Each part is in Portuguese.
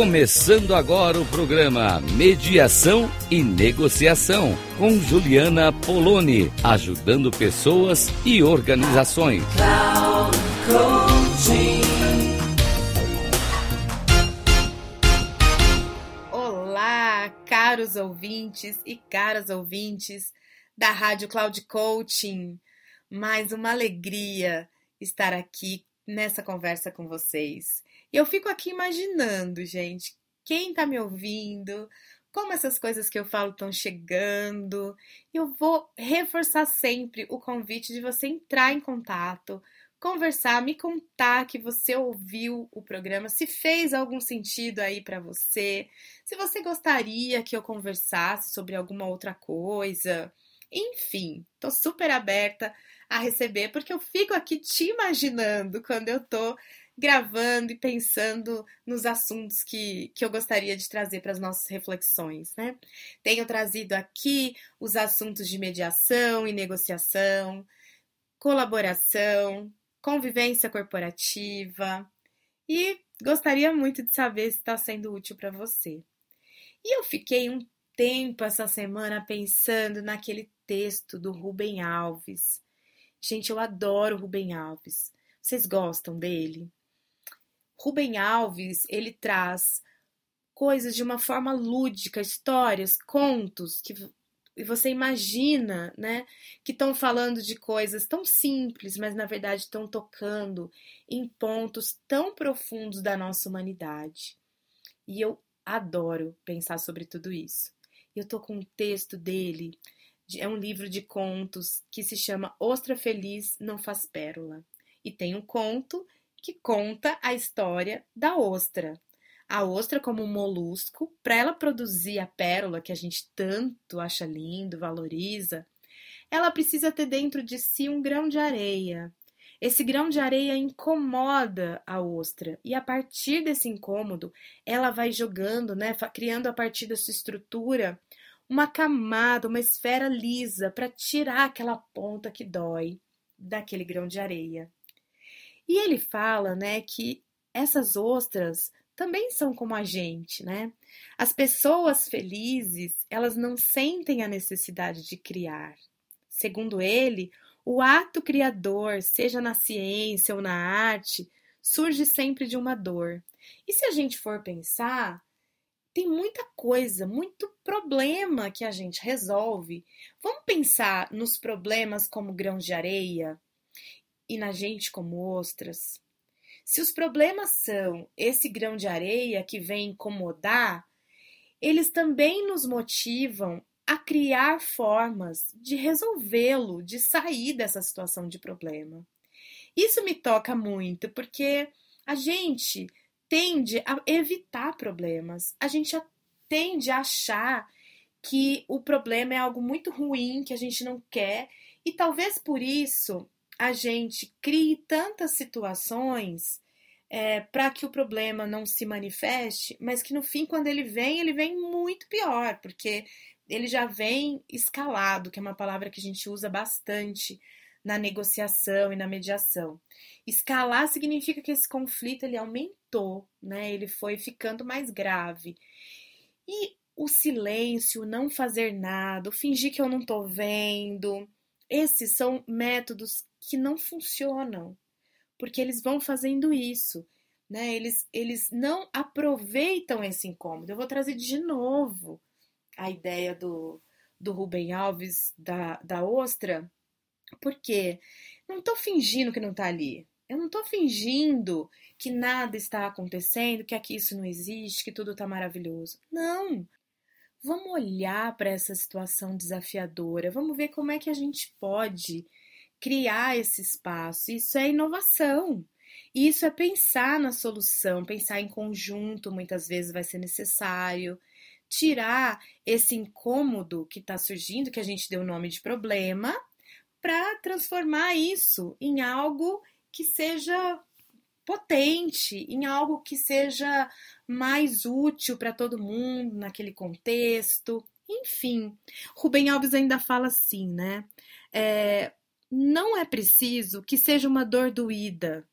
Começando agora o programa Mediação e Negociação com Juliana Poloni, ajudando pessoas e organizações. Olá, caros ouvintes e caras ouvintes da Rádio Cloud Coaching. Mais uma alegria estar aqui nessa conversa com vocês. E eu fico aqui imaginando, gente, quem tá me ouvindo, como essas coisas que eu falo estão chegando. Eu vou reforçar sempre o convite de você entrar em contato, conversar, me contar que você ouviu o programa, se fez algum sentido aí para você, se você gostaria que eu conversasse sobre alguma outra coisa. Enfim, tô super aberta a receber porque eu fico aqui te imaginando quando eu tô gravando e pensando nos assuntos que, que eu gostaria de trazer para as nossas reflexões. Né? Tenho trazido aqui os assuntos de mediação e negociação, colaboração, convivência corporativa e gostaria muito de saber se está sendo útil para você. E eu fiquei um tempo essa semana pensando naquele texto do Rubem Alves. Gente, eu adoro Rubem Alves. Vocês gostam dele? Rubem Alves, ele traz coisas de uma forma lúdica, histórias, contos que você imagina, né, que estão falando de coisas tão simples, mas na verdade estão tocando em pontos tão profundos da nossa humanidade. E eu adoro pensar sobre tudo isso. Eu tô com um texto dele, é um livro de contos que se chama Ostra Feliz Não Faz Pérola. E tem um conto que conta a história da ostra. A ostra como um molusco, para ela produzir a pérola que a gente tanto acha lindo, valoriza, ela precisa ter dentro de si um grão de areia. Esse grão de areia incomoda a ostra e a partir desse incômodo, ela vai jogando, né, criando a partir da sua estrutura uma camada, uma esfera lisa para tirar aquela ponta que dói daquele grão de areia. E ele fala, né, que essas ostras também são como a gente, né? As pessoas felizes, elas não sentem a necessidade de criar. Segundo ele, o ato criador, seja na ciência ou na arte, surge sempre de uma dor. E se a gente for pensar, tem muita coisa, muito problema que a gente resolve. Vamos pensar nos problemas como grãos de areia, e na gente como ostras. Se os problemas são esse grão de areia que vem incomodar, eles também nos motivam a criar formas de resolvê-lo, de sair dessa situação de problema. Isso me toca muito, porque a gente tende a evitar problemas, a gente tende a achar que o problema é algo muito ruim, que a gente não quer, e talvez por isso a gente crie tantas situações é, para que o problema não se manifeste, mas que no fim, quando ele vem, ele vem muito pior, porque ele já vem escalado, que é uma palavra que a gente usa bastante na negociação e na mediação. Escalar significa que esse conflito ele aumentou, né? Ele foi ficando mais grave. E o silêncio, o não fazer nada, o fingir que eu não tô vendo, esses são métodos que não funcionam, porque eles vão fazendo isso, né? Eles, eles não aproveitam esse incômodo. Eu vou trazer de novo a ideia do, do Rubem Alves, da, da ostra, porque não estou fingindo que não está ali. Eu não estou fingindo que nada está acontecendo, que aqui isso não existe, que tudo está maravilhoso. Não! Vamos olhar para essa situação desafiadora, vamos ver como é que a gente pode criar esse espaço. Isso é inovação. Isso é pensar na solução, pensar em conjunto, muitas vezes vai ser necessário. Tirar esse incômodo que está surgindo, que a gente deu o nome de problema, para transformar isso em algo que seja potente, em algo que seja mais útil para todo mundo naquele contexto. Enfim, Rubem Alves ainda fala assim, né? É, não é preciso que seja uma dor doída,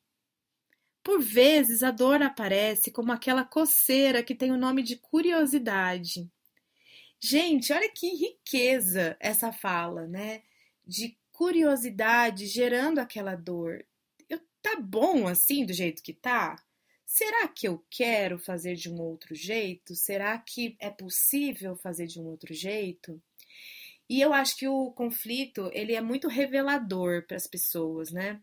Por vezes a dor aparece como aquela coceira que tem o nome de curiosidade. Gente, olha que riqueza essa fala, né? De curiosidade gerando aquela dor. Tá bom assim do jeito que tá? Será que eu quero fazer de um outro jeito? Será que é possível fazer de um outro jeito? E eu acho que o conflito ele é muito revelador para as pessoas, né?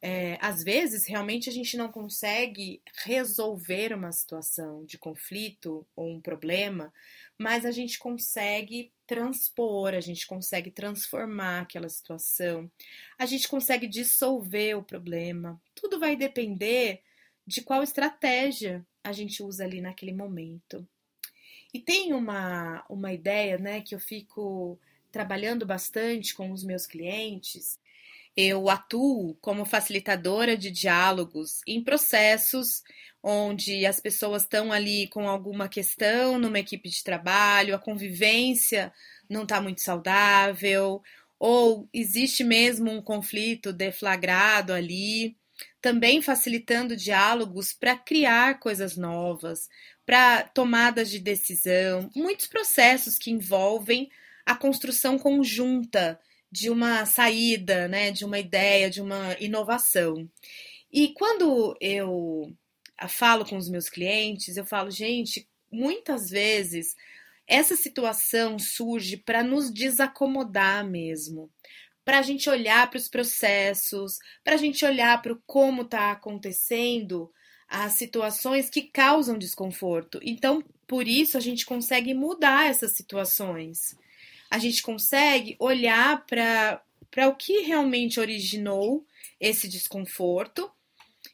É, às vezes, realmente, a gente não consegue resolver uma situação de conflito ou um problema, mas a gente consegue transpor, a gente consegue transformar aquela situação, a gente consegue dissolver o problema. Tudo vai depender de qual estratégia a gente usa ali naquele momento. E tem uma, uma ideia né, que eu fico trabalhando bastante com os meus clientes, eu atuo como facilitadora de diálogos em processos onde as pessoas estão ali com alguma questão numa equipe de trabalho, a convivência não está muito saudável, ou existe mesmo um conflito deflagrado ali. Também facilitando diálogos para criar coisas novas, para tomadas de decisão, muitos processos que envolvem a construção conjunta de uma saída, né, de uma ideia, de uma inovação. E quando eu falo com os meus clientes, eu falo, gente, muitas vezes essa situação surge para nos desacomodar mesmo, para a gente olhar para os processos, para a gente olhar para como está acontecendo as situações que causam desconforto. Então, por isso a gente consegue mudar essas situações a gente consegue olhar para o que realmente originou esse desconforto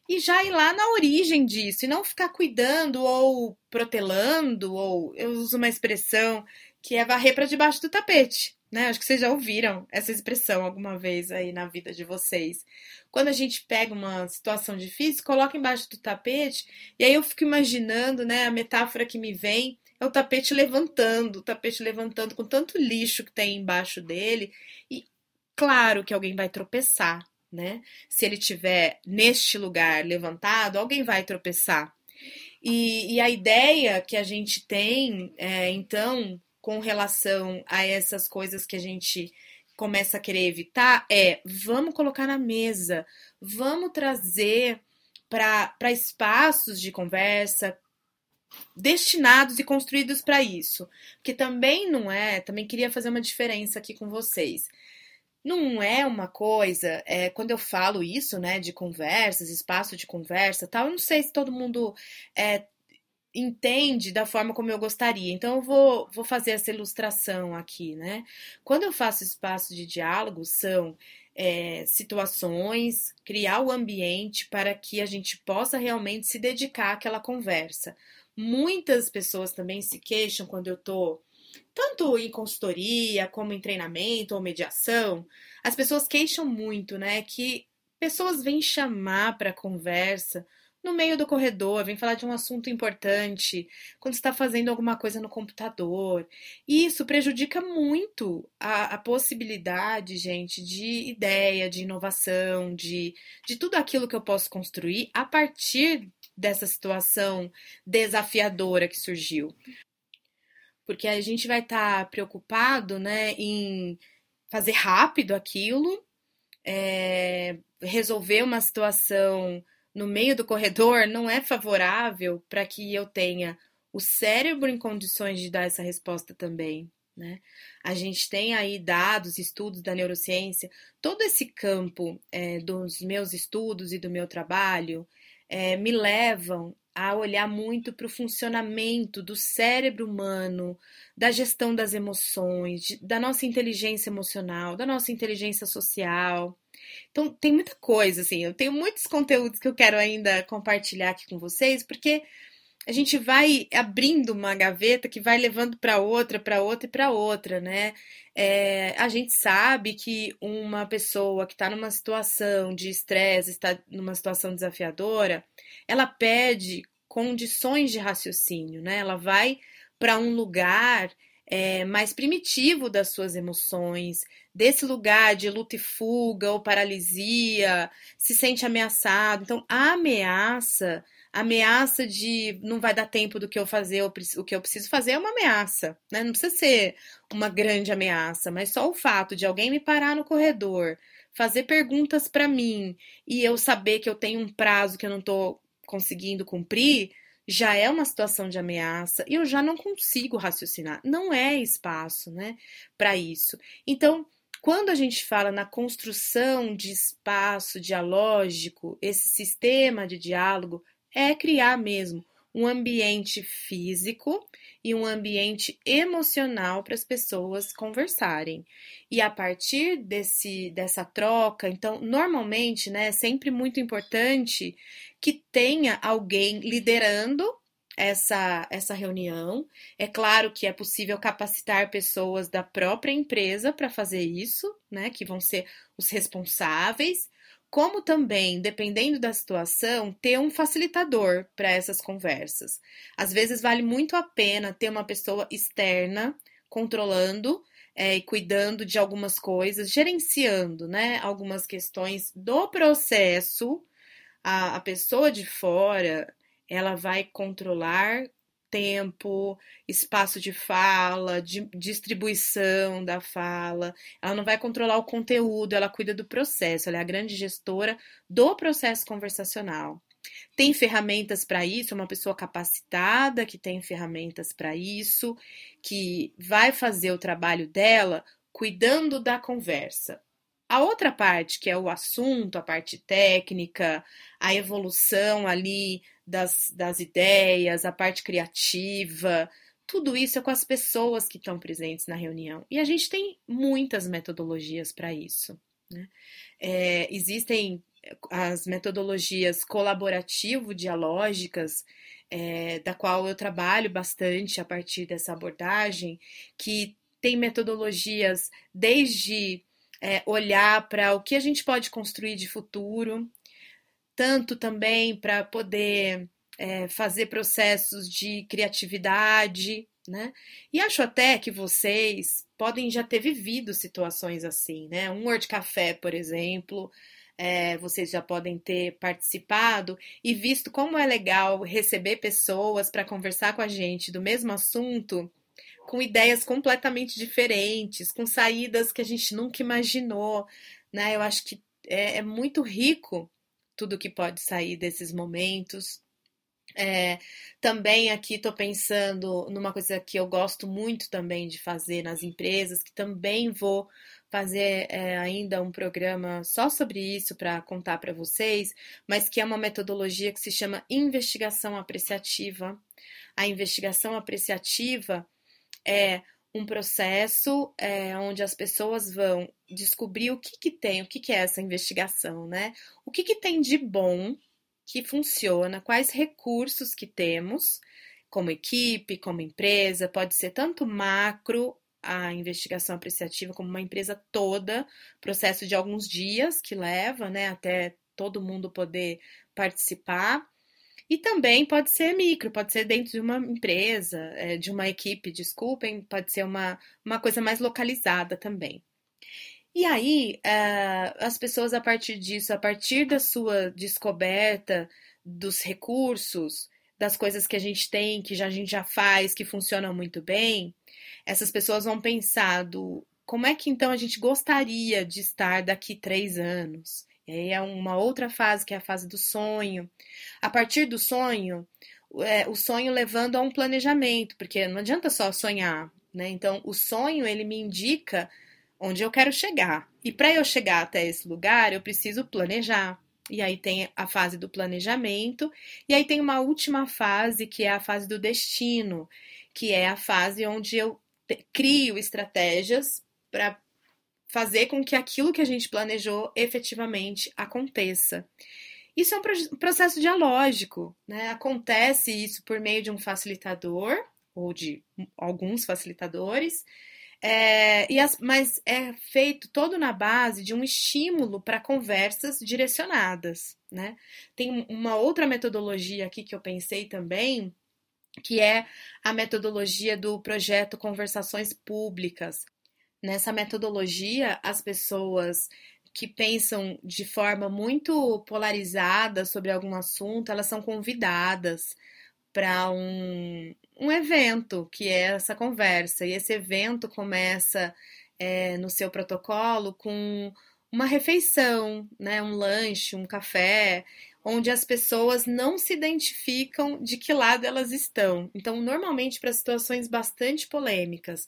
e já ir lá na origem disso e não ficar cuidando ou protelando ou eu uso uma expressão que é varrer para debaixo do tapete, né? Acho que vocês já ouviram essa expressão alguma vez aí na vida de vocês. Quando a gente pega uma situação difícil, coloca embaixo do tapete e aí eu fico imaginando, né, a metáfora que me vem é o tapete levantando, o tapete levantando com tanto lixo que tem embaixo dele. E claro que alguém vai tropeçar, né? Se ele tiver neste lugar levantado, alguém vai tropeçar. E, e a ideia que a gente tem, é, então, com relação a essas coisas que a gente começa a querer evitar, é vamos colocar na mesa, vamos trazer para espaços de conversa, destinados e construídos para isso. Que também não é, também queria fazer uma diferença aqui com vocês. Não é uma coisa, é, quando eu falo isso, né, de conversas, espaço de conversa tal, eu não sei se todo mundo é, entende da forma como eu gostaria. Então eu vou, vou fazer essa ilustração aqui, né? Quando eu faço espaço de diálogo, são é, situações, criar o ambiente para que a gente possa realmente se dedicar àquela conversa. Muitas pessoas também se queixam quando eu tô tanto em consultoria como em treinamento ou mediação, as pessoas queixam muito, né, que pessoas vêm chamar para conversa no meio do corredor, vem falar de um assunto importante, quando está fazendo alguma coisa no computador. E isso prejudica muito a, a, possibilidade, gente, de ideia, de inovação, de, de tudo aquilo que eu posso construir a partir dessa situação desafiadora que surgiu. Porque a gente vai estar tá preocupado né, em fazer rápido aquilo, é, resolver uma situação no meio do corredor não é favorável para que eu tenha o cérebro em condições de dar essa resposta também. Né? A gente tem aí dados, estudos da neurociência, todo esse campo é, dos meus estudos e do meu trabalho é, me levam a olhar muito para o funcionamento do cérebro humano, da gestão das emoções, da nossa inteligência emocional, da nossa inteligência social. Então, tem muita coisa, assim, eu tenho muitos conteúdos que eu quero ainda compartilhar aqui com vocês, porque a gente vai abrindo uma gaveta que vai levando para outra, para outra e para outra, né? É, a gente sabe que uma pessoa que está numa situação de estresse, está numa situação desafiadora, ela pede condições de raciocínio, né? Ela vai para um lugar é, mais primitivo das suas emoções, desse lugar de luta e fuga ou paralisia, se sente ameaçado. Então, a ameaça, ameaça de não vai dar tempo do que eu fazer, o que eu preciso fazer é uma ameaça, né? Não precisa ser uma grande ameaça, mas só o fato de alguém me parar no corredor, fazer perguntas para mim e eu saber que eu tenho um prazo que eu não estou conseguindo cumprir, já é uma situação de ameaça e eu já não consigo raciocinar. Não é espaço, né, para isso. Então, quando a gente fala na construção de espaço dialógico, esse sistema de diálogo é criar mesmo um ambiente físico e um ambiente emocional para as pessoas conversarem. E a partir desse, dessa troca, então, normalmente, né, é sempre muito importante que tenha alguém liderando essa, essa reunião. É claro que é possível capacitar pessoas da própria empresa para fazer isso, né, que vão ser os responsáveis como também, dependendo da situação, ter um facilitador para essas conversas. Às vezes vale muito a pena ter uma pessoa externa controlando é, e cuidando de algumas coisas, gerenciando né, algumas questões do processo. A, a pessoa de fora ela vai controlar tempo, espaço de fala, de distribuição da fala. Ela não vai controlar o conteúdo, ela cuida do processo, ela é a grande gestora do processo conversacional. Tem ferramentas para isso, uma pessoa capacitada que tem ferramentas para isso, que vai fazer o trabalho dela cuidando da conversa. A outra parte, que é o assunto, a parte técnica, a evolução ali das, das ideias, a parte criativa, tudo isso é com as pessoas que estão presentes na reunião. E a gente tem muitas metodologias para isso. Né? É, existem as metodologias colaborativo-dialógicas, é, da qual eu trabalho bastante a partir dessa abordagem, que tem metodologias desde é, olhar para o que a gente pode construir de futuro, tanto também para poder é, fazer processos de criatividade, né? E acho até que vocês podem já ter vivido situações assim, né? Um Word Café, por exemplo, é, vocês já podem ter participado e visto como é legal receber pessoas para conversar com a gente do mesmo assunto com ideias completamente diferentes, com saídas que a gente nunca imaginou, né? Eu acho que é, é muito rico tudo que pode sair desses momentos. É, também aqui estou pensando numa coisa que eu gosto muito também de fazer nas empresas, que também vou fazer é, ainda um programa só sobre isso para contar para vocês, mas que é uma metodologia que se chama investigação apreciativa. A investigação apreciativa é um processo é, onde as pessoas vão descobrir o que, que tem, o que, que é essa investigação, né? O que, que tem de bom que funciona, quais recursos que temos como equipe, como empresa, pode ser tanto macro a investigação apreciativa como uma empresa toda, processo de alguns dias que leva, né, até todo mundo poder participar. E também pode ser micro, pode ser dentro de uma empresa, é, de uma equipe, desculpem, pode ser uma, uma coisa mais localizada também. E aí, é, as pessoas, a partir disso, a partir da sua descoberta dos recursos, das coisas que a gente tem, que já, a gente já faz, que funcionam muito bem, essas pessoas vão pensar do como é que então a gente gostaria de estar daqui três anos? Aí é uma outra fase, que é a fase do sonho. A partir do sonho, é, o sonho levando a um planejamento, porque não adianta só sonhar, né? Então, o sonho, ele me indica onde eu quero chegar. E para eu chegar até esse lugar, eu preciso planejar. E aí tem a fase do planejamento, e aí tem uma última fase, que é a fase do destino, que é a fase onde eu crio estratégias para fazer com que aquilo que a gente planejou efetivamente aconteça. Isso é um processo dialógico, né? Acontece isso por meio de um facilitador ou de alguns facilitadores, é, e as, mas é feito todo na base de um estímulo para conversas direcionadas, né? Tem uma outra metodologia aqui que eu pensei também, que é a metodologia do projeto Conversações Públicas. Nessa metodologia, as pessoas que pensam de forma muito polarizada sobre algum assunto, elas são convidadas para um, um evento, que é essa conversa. E esse evento começa é, no seu protocolo com uma refeição, né, um lanche, um café, onde as pessoas não se identificam de que lado elas estão. Então, normalmente para situações bastante polêmicas.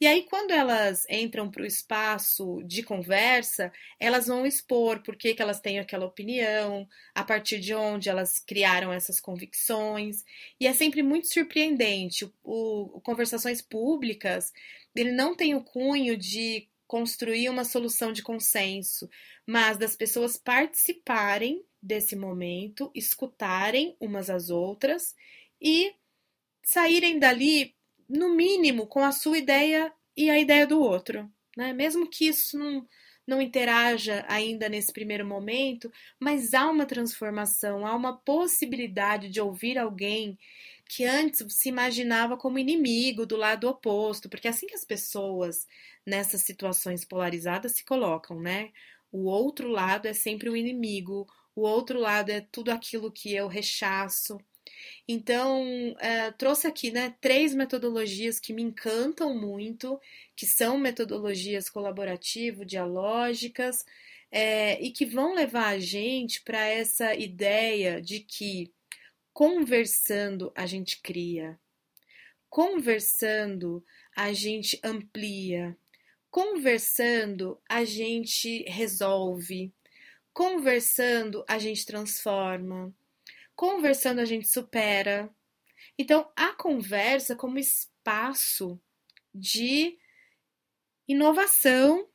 E aí, quando elas entram para o espaço de conversa, elas vão expor por que, que elas têm aquela opinião, a partir de onde elas criaram essas convicções. E é sempre muito surpreendente. O, o Conversações Públicas, ele não tem o cunho de construir uma solução de consenso, mas das pessoas participarem desse momento, escutarem umas às outras e saírem dali, no mínimo, com a sua ideia e a ideia do outro. Né? Mesmo que isso não, não interaja ainda nesse primeiro momento, mas há uma transformação, há uma possibilidade de ouvir alguém que antes se imaginava como inimigo do lado oposto, porque é assim que as pessoas nessas situações polarizadas se colocam, né? O outro lado é sempre o inimigo, o outro lado é tudo aquilo que eu rechaço. Então, é, trouxe aqui né, três metodologias que me encantam muito, que são metodologias colaborativo-dialógicas, é, e que vão levar a gente para essa ideia de que conversando a gente cria, conversando a gente amplia, conversando a gente resolve. Conversando, a gente transforma. Conversando, a gente supera. Então, a conversa como espaço de inovação,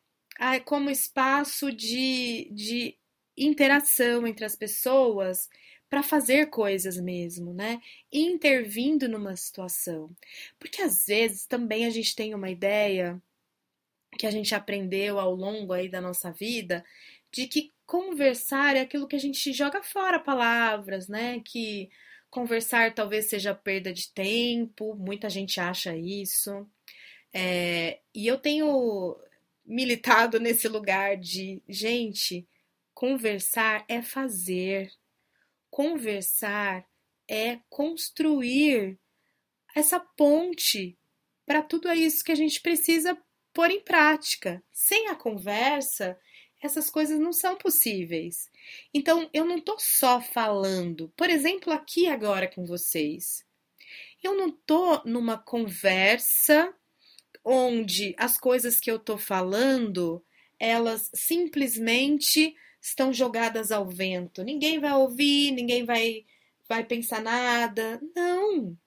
como espaço de, de interação entre as pessoas para fazer coisas mesmo, né? Intervindo numa situação. Porque às vezes também a gente tem uma ideia que a gente aprendeu ao longo aí da nossa vida de que conversar é aquilo que a gente joga fora palavras, né? Que conversar talvez seja perda de tempo, muita gente acha isso. É, e eu tenho militado nesse lugar de, gente, conversar é fazer, conversar é construir essa ponte para tudo isso que a gente precisa pôr em prática. Sem a conversa, essas coisas não são possíveis. Então, eu não estou só falando, por exemplo, aqui agora com vocês. Eu não estou numa conversa onde as coisas que eu estou falando, elas simplesmente estão jogadas ao vento. Ninguém vai ouvir, ninguém vai vai pensar nada. Não.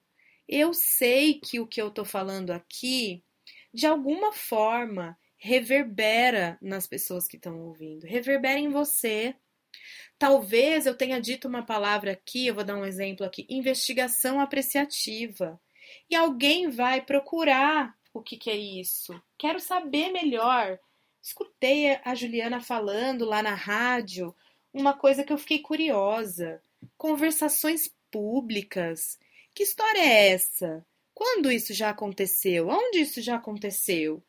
Eu sei que o que eu estou falando aqui, de alguma forma, reverbera nas pessoas que estão ouvindo, reverbera em você. Talvez eu tenha dito uma palavra aqui, eu vou dar um exemplo aqui, investigação apreciativa. E alguém vai procurar o que, que é isso. Quero saber melhor. Escutei a Juliana falando lá na rádio uma coisa que eu fiquei curiosa. Conversações públicas. Que história é essa? Quando isso já aconteceu? Onde isso já aconteceu?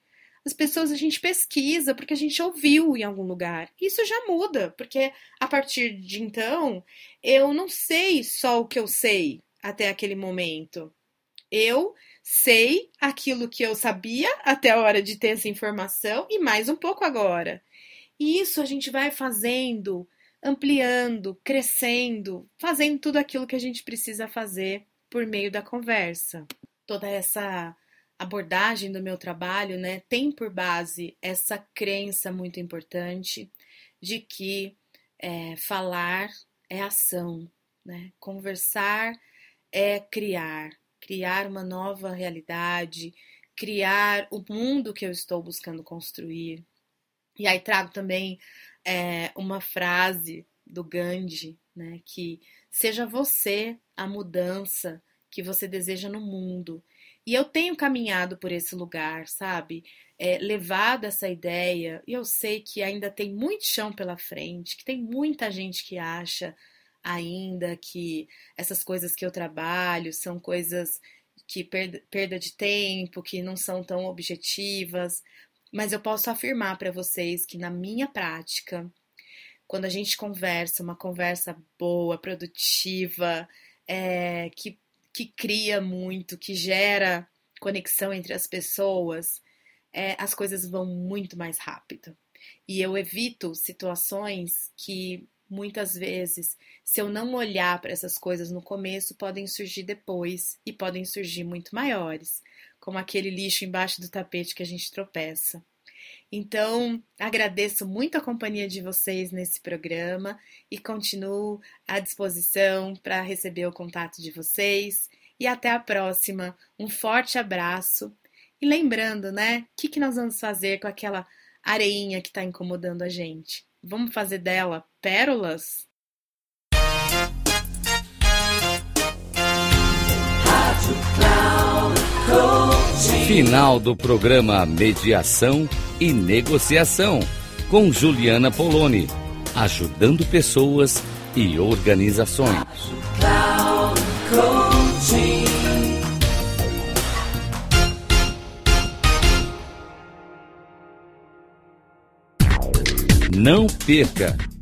as pessoas a gente pesquisa porque a gente ouviu em algum lugar. Isso já muda, porque a partir de então eu não sei só o que eu sei até aquele momento. Eu sei aquilo que eu sabia até a hora de ter essa informação e mais um pouco agora. E isso a gente vai fazendo, ampliando, crescendo, fazendo tudo aquilo que a gente precisa fazer por meio da conversa. Toda essa abordagem do meu trabalho, né, tem por base essa crença muito importante de que é, falar é ação, né? Conversar é criar, criar uma nova realidade, criar o mundo que eu estou buscando construir. E aí trago também é, uma frase do Gandhi, né? Que seja você a mudança que você deseja no mundo e eu tenho caminhado por esse lugar, sabe? É, levado essa ideia, e eu sei que ainda tem muito chão pela frente, que tem muita gente que acha ainda que essas coisas que eu trabalho são coisas que perda, de tempo, que não são tão objetivas, mas eu posso afirmar para vocês que na minha prática, quando a gente conversa, uma conversa boa, produtiva, é, que, que cria muito, que gera conexão entre as pessoas, é, as coisas vão muito mais rápido. E eu evito situações que muitas vezes, se eu não olhar para essas coisas no começo, podem surgir depois e podem surgir muito maiores, como aquele lixo embaixo do tapete que a gente tropeça. Então, agradeço muito a companhia de vocês nesse programa e continuo à disposição para receber o contato de vocês. E até a próxima. Um forte abraço. E lembrando, né? O que, que nós vamos fazer com aquela areinha que está incomodando a gente? Vamos fazer dela pérolas? Final do programa Mediação e Negociação com Juliana Poloni, ajudando pessoas e organizações. Não perca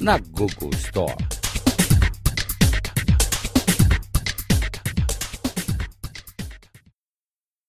na Google Store.